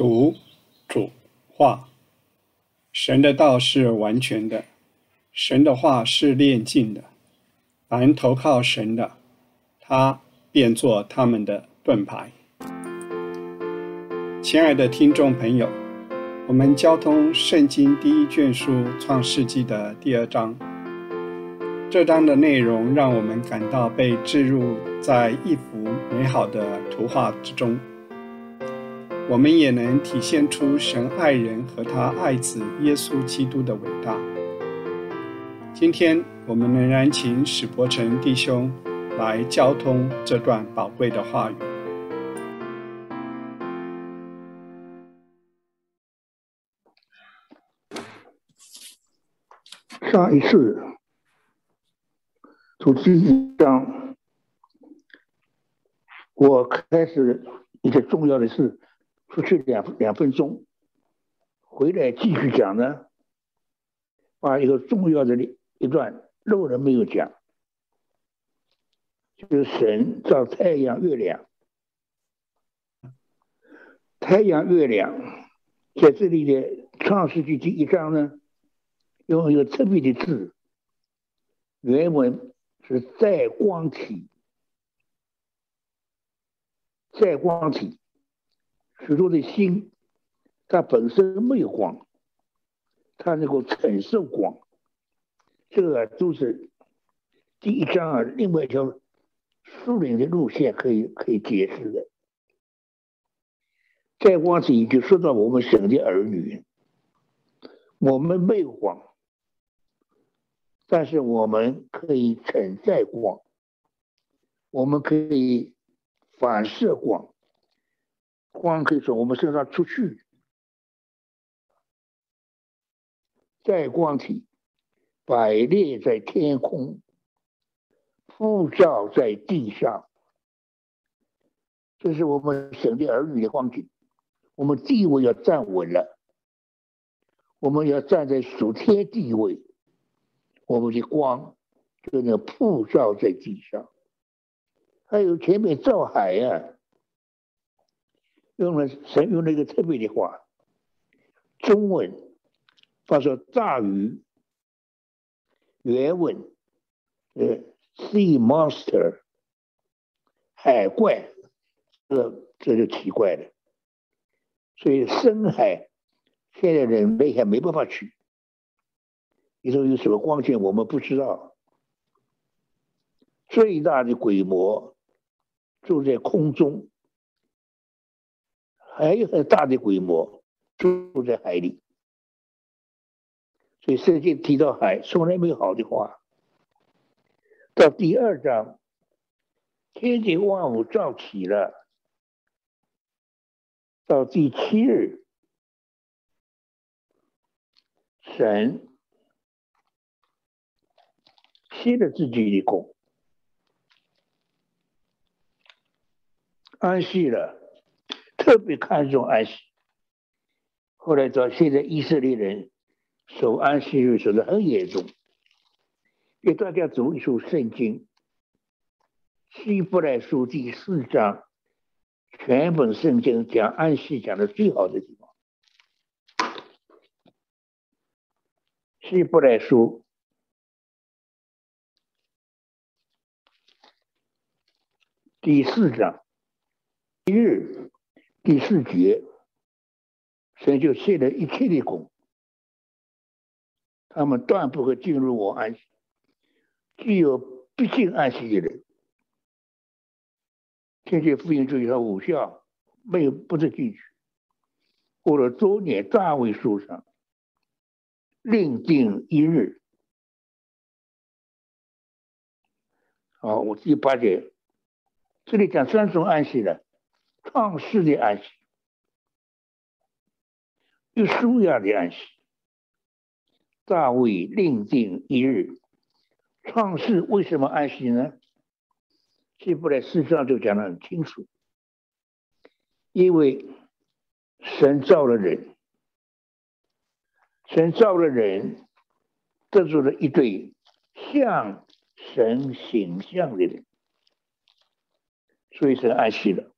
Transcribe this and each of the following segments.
读主话，神的道是完全的，神的话是炼净的。凡投靠神的，他便做他们的盾牌。亲爱的听众朋友，我们交通圣经第一卷书《创世纪》的第二章，这章的内容让我们感到被置入在一幅美好的图画之中。我们也能体现出神爱人和他爱子耶稣基督的伟大。今天我们仍然请史伯成弟兄来交通这段宝贵的话语。上一次从第一章，我开始一些重要的事。出去两两分钟，回来继续讲呢。把一个重要的一段漏了没有讲，就是神造太阳、月亮。太阳、月亮在这里的创世纪第一章呢，用一个特别的字，原文是在光体，在光体。许多的心，它本身没有光，它能够承受光，这个就是第一章啊，另外一条树林的路线可以可以解释的。在光体就说到我们神的儿女，我们没有光，但是我们可以承载光，我们可以反射光。光可以从我们身上出去，在光体摆列在天空，普照在地上，这是我们神的儿女的光景。我们地位要站稳了，我们要站在属天地位，我们的光就能普照在地上。还有前面照海呀。用了神用了一个特别的话，中文他说大鱼，原文呃 sea monster 海怪，这这就奇怪了。所以深海现在人类还没办法去，你说有什么光线我们不知道。最大的鬼魔住在空中。还有很大的规模住在海里，所以圣经提到海从来没有好的话。到第二章，天地万物造起了，到第七日，神歇了自己的功，安息了。特别看重安息，后来到现在，以色列人守安息日守的很严重。给大家读一首圣经，《希伯来书》第四章，全本圣经讲安息讲的最好的地方，《希伯来书》第四章。一日。第四节，神就卸了一切的功，他们断不会进入我安息。具有必进安息的人，天界福音就一条无效，没有不得进去。过了周年，大卫书上另定一日。好，我第八节，这里讲三种安息的。创世的安息，有舒雅的安息。大卫另定一日。创世为什么安息呢？希伯来事实上就讲得很清楚。因为神造了人，神造了人，得出了一对像神形象的人，所以神安息了。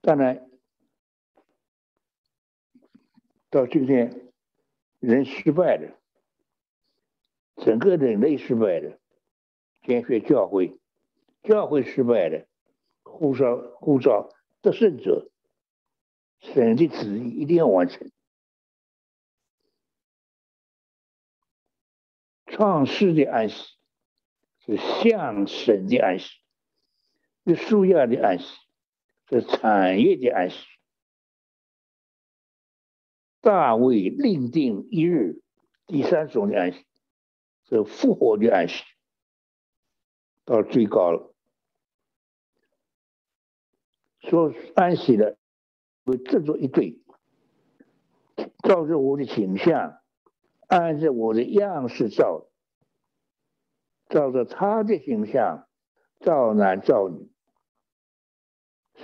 当然，到今天，人失败了，整个人类失败了，建学教会，教会失败了，呼召呼召得胜者，神的旨意一定要完成。创世的安息是向神的安息，是树亚的安息，是产业的安息。大卫另定一日，第三种的安息，是复活的安息，到最高了。说安息的，为制作一对，照着我的形象，按照我的样式造，照着他的形象造男造女，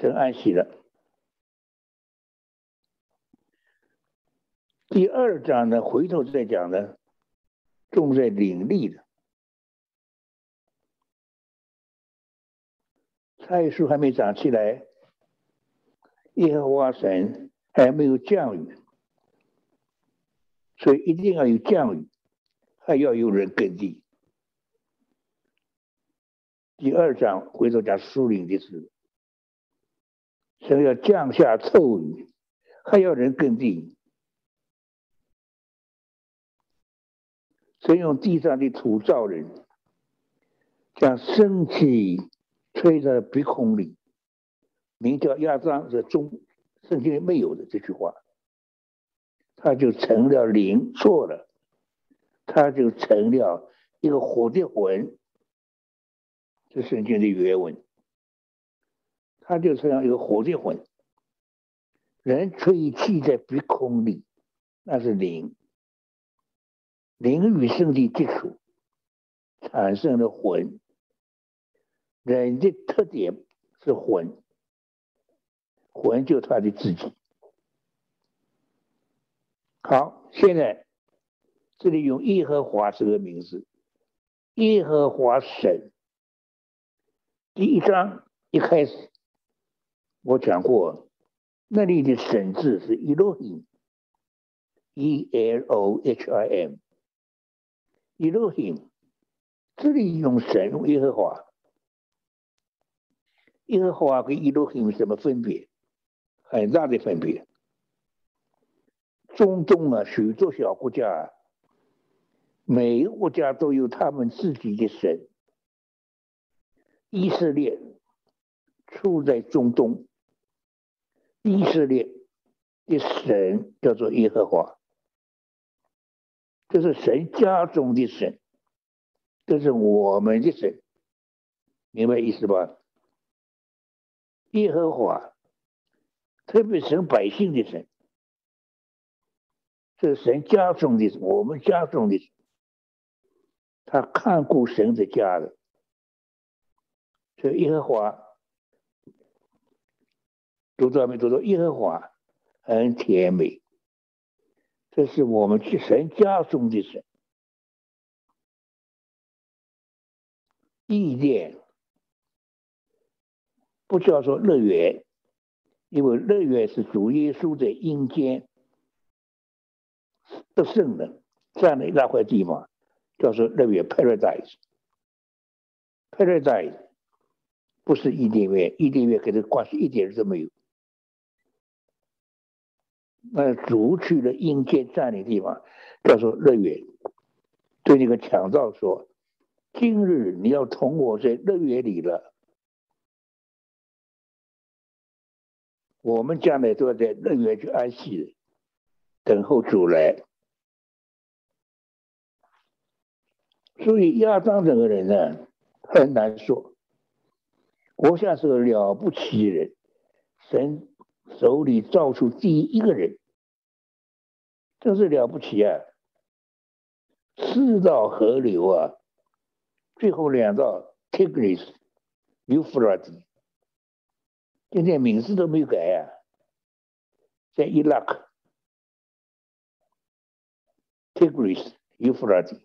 神安息了。第二章呢，回头再讲呢，重在领力的。菜树还没长起来，耶和华神还没有降雨，所以一定要有降雨，还要有人耕地。第二章回头讲树林的事，神要降下臭雨，还要人耕地。神用地上的土造人，将生气吹在鼻孔里，名叫亚当，是中圣经里没有的这句话，他就成了灵，错了，他就成了一个火的魂，这圣经的原文，他就成了一个火的魂，人吹气在鼻孔里，那是灵。灵与圣的接触，产生了魂。人的特点是魂，魂就他的自己。好，现在这里用耶和华这个名字，耶和华神。第一章一开始，我讲过，那里的神字是 Elohim，E L O H I M，Elohim，，这里用神用耶和华，耶和华跟伊洛辛有什么分别？很大的分别。中东啊，许多小国家，每个国家都有他们自己的神。以色列处在中东，以色列的神叫做耶和华。这是神家中的神，这是我们的神，明白意思吧？耶和华，特别神百姓的神，这是神家中的，我们家中的，他看顾神的家的，这耶和华，读到没？读到耶和华很甜美。这是我们去神家中的神，意念不叫做乐园，因为乐园是主耶稣在阴间得胜的这样的一大块地方，叫做乐园 （paradise），paradise 不是伊甸园，伊甸园跟这关系一点都没有。那主去了阴间占领地方，叫做乐园。对那个强盗说：“今日你要同我在乐园里了。我们将来都要在乐园去安息，等候主来。”所以亚当这个人呢，很难说。我像是个了不起的人，神。手里造出第一个人，真是了不起啊！四道河流啊，最后两道 Tigris、Euphrates，今天名字都没有改啊，在伊拉克 Tigris、Euphrates、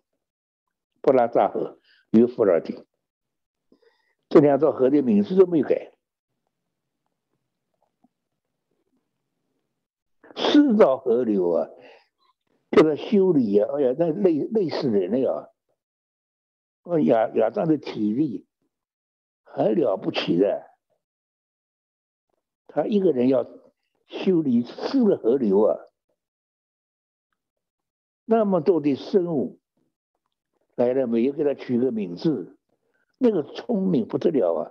布拉扎河、Euphrates，这两道河的名字都没有改。赤道河流啊，叫他修理啊，哎呀，那累累死人了呀！亚亚当的体力很了不起的，他一个人要修理四个河流啊，那么多的生物来了，没有给他取个名字，那个聪明不得了啊！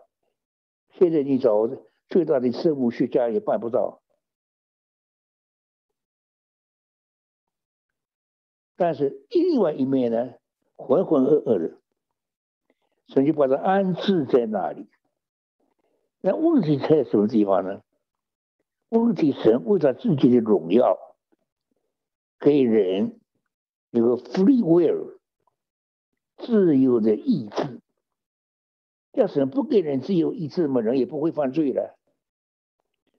现在你找最大的生物学家也办不到。但是另外一面呢，浑浑噩噩的，神就把它安置在那里。那问题在什么地方呢？问题神为了自己的荣耀，给人有个 free will，自由的意志。要神不给人自由意志嘛，人也不会犯罪了。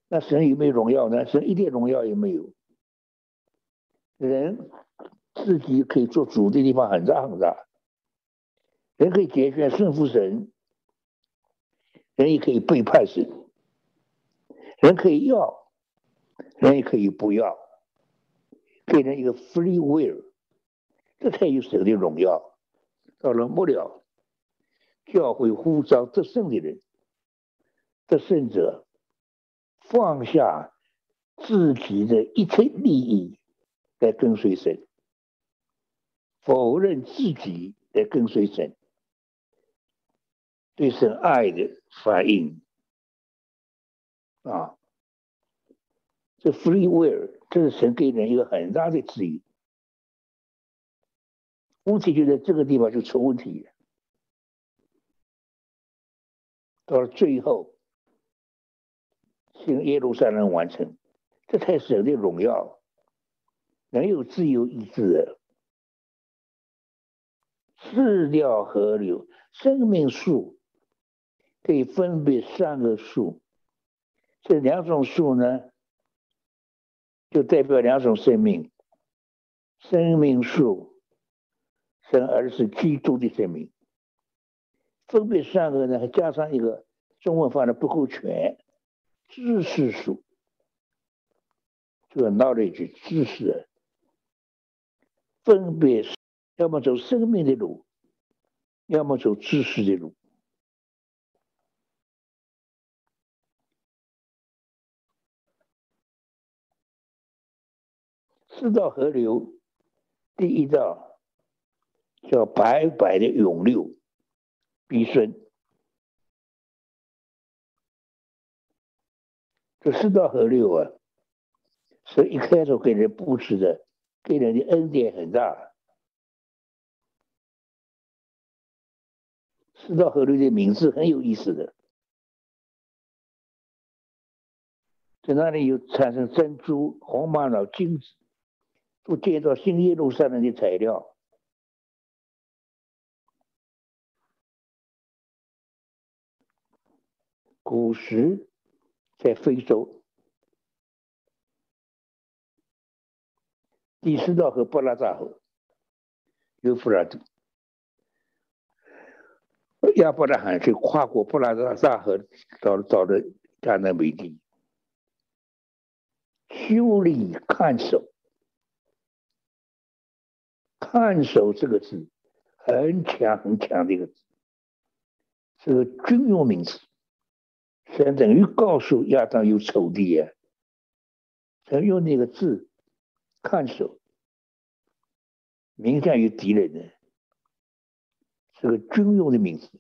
那神有没有荣耀呢？神一点荣耀也没有。人。自己可以做主的地方很大很大，人可以节选顺服神，人也可以背叛神，人可以要，人也可以不要，给人一个 free will，这才有神的荣耀。到了末了，教会呼召得胜的人，得胜者放下自己的一切利益来跟随神。否认自己来跟随神，对神爱的反应啊，这 free will，这是神给人一个很大的自由。问题就在这个地方就出问题了。到了最后，新耶路撒冷完成，这才是神的荣耀，人有自由意志的。四条河流，生命树可以分别三个树，这两种树呢，就代表两种生命。生命树生儿是基督的生命，分别三个呢，还加上一个中文翻的不够全，知识树，这个 knowledge 知识，分别。要么走生命的路，要么走知识的路。四道河流，第一道叫白白的涌流，必顺。这四道河流啊，是一开始给人布置的，给人的恩典很大。四道河流的名字很有意思的，在那里有产生珍珠、红玛瑙、金子，都建造新耶路撒冷的材料。古时在非洲，第四道河布拉扎河，有弗拉多。亚伯拉罕去跨过布拉扎河，找找的迦南美地，修理看守，看守这个字很强很强的一个字，是个军用名词，相等于告诉亚当有仇敌啊，他用那个字看守，明显有敌人的。这个军用的名字，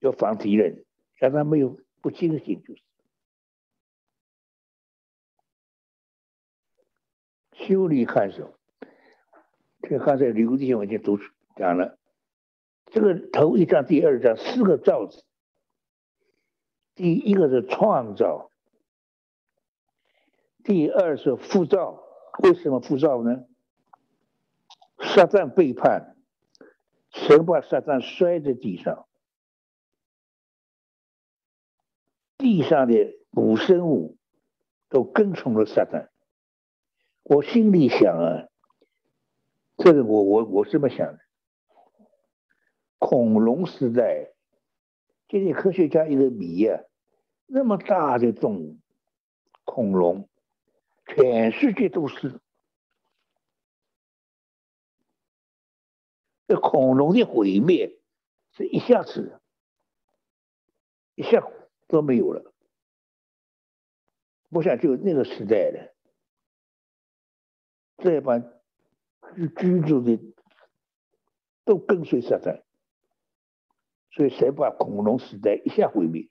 要防敌人，让他没有不惊醒，就是修理看守。这个刚才刘弟兄已经读讲了，这个头一章、第二章四个造字，第一个是创造，第二是复造。为什么复造呢？撒旦背叛。神把撒旦摔在地上，地上的古生物都跟从了撒旦。我心里想啊，这个我我我这么想的：恐龙时代，今天科学家一个谜啊，那么大的动物，恐龙全世界都是。这恐龙的毁灭是一下子，一下都没有了。我想就那个时代的这帮居居住的都跟随撒旦，所以才把恐龙时代一下毁灭。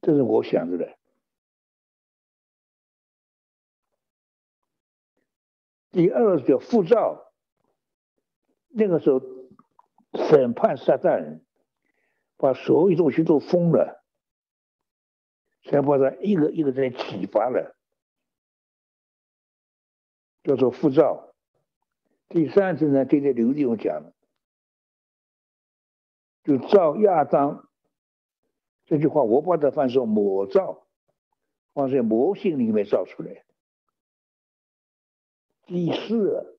这是我想着的。第二个护照，那个时候审判撒旦，把所有东西都封了，才把他一个一个在启发了，叫做护照。第三次呢，今天刘弟兄讲，就照亚当这句话，我把它翻成魔造，放在魔性里面造出来。第四，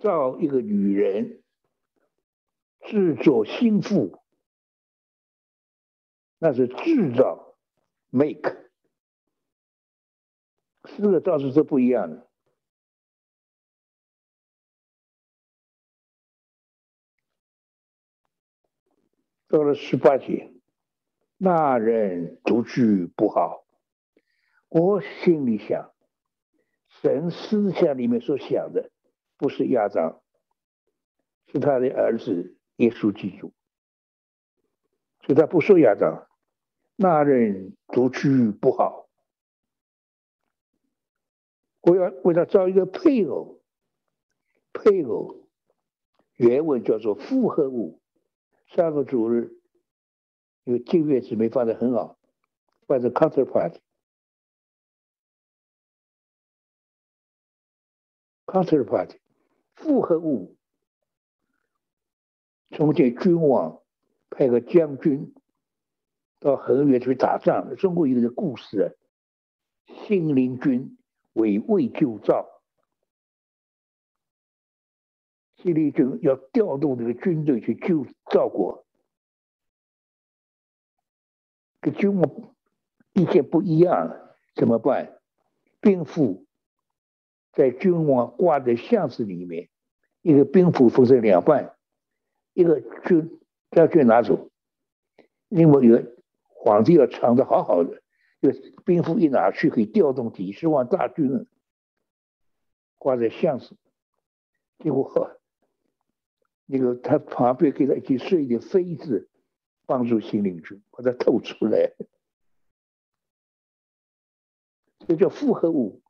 造一个女人，制作心腹，那是制造，make，四个造字是不一样的。到了十八节，那人独居不好，我心里想。神思想里面所想的，不是亚当，是他的儿子耶稣基督，所以他不说亚当，那人独居不好，我要为他造一个配偶，配偶原文叫做复合物，上个主日因为近月姊妹放的很好，放在 counterpart。Counterpart 复合物，从前君王派个将军到很远去打仗。中国有个故事啊，信陵君围魏救赵，信陵君要调动这个军队去救赵国，跟君王意见不一样，怎么办？兵符。在君王挂在箱子里面，一个兵符分成两半，一个军将军拿走，另外一个皇帝要藏的好好的，就兵符一拿去可以调动几十万大军，挂在箱子，结果那个他旁边给他一起睡的妃子帮助新领军把他透出来，这叫复合物。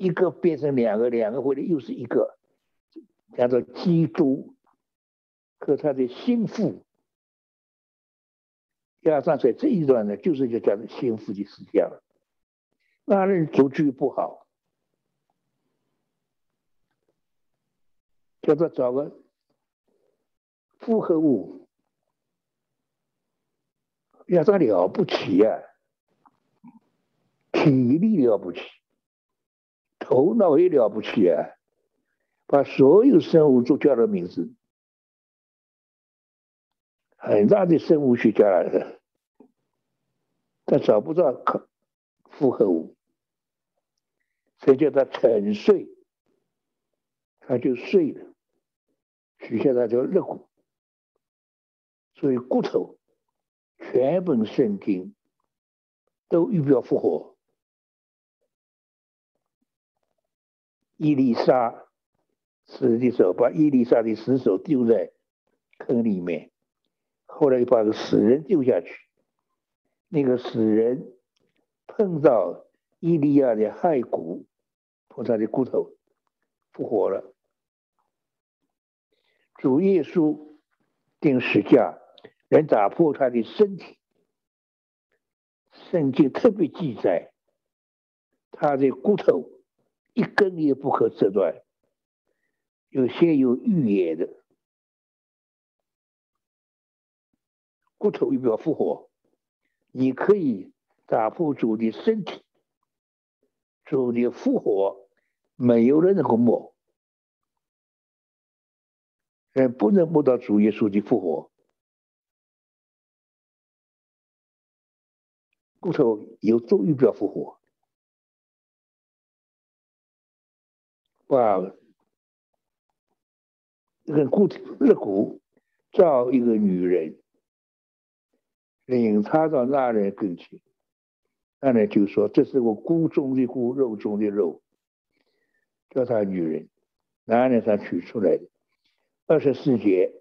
一个变成两个，两个回来又是一个，叫做基督和他的心腹。亚当在这一段呢，就是就讲的心腹的思想了。那人足具不好，叫做找个复合物。亚当了不起呀，体力了不起。头脑也了不起啊！把所有生物都叫了名字，很大的生物学家来的，他找不到可复合物，所以叫他沉睡，他就睡了，取下他叫肋骨，所以骨头全本圣经都预表复活。伊丽莎死的时候，把伊丽莎的尸首丢在坑里面，后来又把个死人丢下去。那个死人碰到伊利亚的骸骨，碰他的骨头复活了。主耶稣钉十架，能打破他的身体。圣经特别记载他的骨头。一根也不可折断，有些有预言的骨头又要复活，你可以打破主的身体，主的复活没有人能够摸，人不能摸到主耶稣的复活，骨头有终于不要复活，把这个骨肋骨造一个女人，领他到那人跟前，那人就说：“这是我骨中的骨，肉中的肉。”叫他女人，男人他取出来的。二十四节，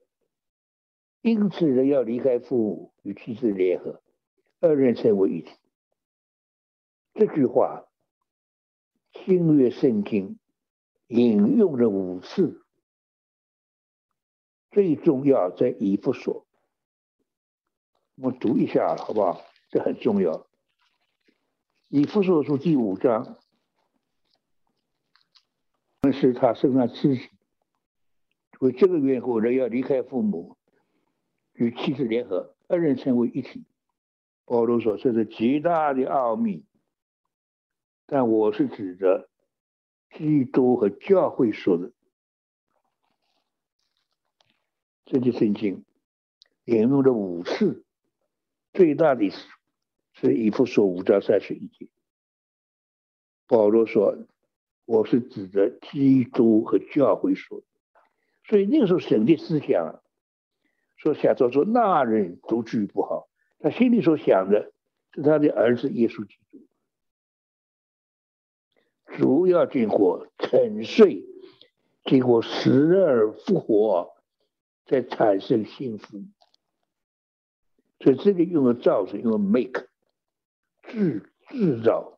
因此人要离开父母与妻子联合，二人成为一体。这句话，新约圣经引用了五次，最重要在以弗所。我们读一下好不好？这很重要。以弗所书第五章。那是他身上自己为这个缘故，人要离开父母，与妻子联合，二人成为一体。保罗说这是极大的奥秘，但我是指着基督和教会说的。这就圣经引用了五次，最大的是是以弗所五章三十一节。保罗说。我是指着基督和教会说的，所以那个时候神的思想说想着说那人独居不好，他心里所想的是他的儿子耶稣基督，主要经过沉睡，经过死而复活，再产生幸福。所以这里用了造字，用 make 制制造。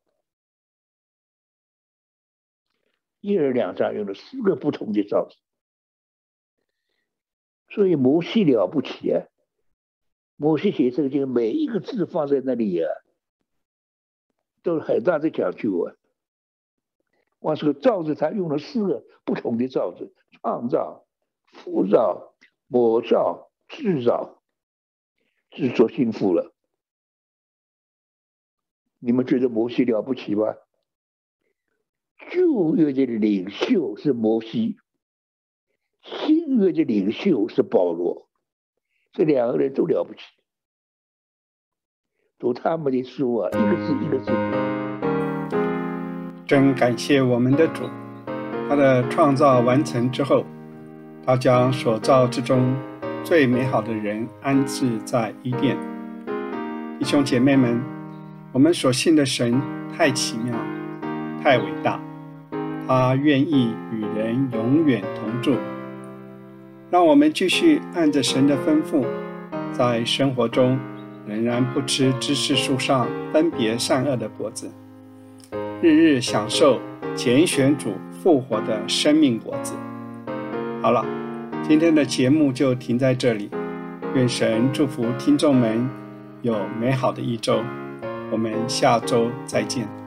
一二两章用了四个不同的造字，所以摩西了不起啊！摩西写这个经，每一个字放在那里啊，都是很大的讲究啊。我这个造字，他用了四个不同的造字：创造、浮造、模造、制造，制作幸福了。你们觉得摩西了不起吗？旧约的领袖是摩西，新约的领袖是保罗，这两个人都了不起。读他们的书啊，一个字一个字读。真感谢我们的主，他的创造完成之后，他将所造之中最美好的人安置在伊甸。弟兄姐妹们，我们所信的神太奇妙，太伟大。他愿意与人永远同住，让我们继续按着神的吩咐，在生活中仍然不吃知识树上分别善恶的果子，日日享受拣选主复活的生命果子。好了，今天的节目就停在这里，愿神祝福听众们有美好的一周，我们下周再见。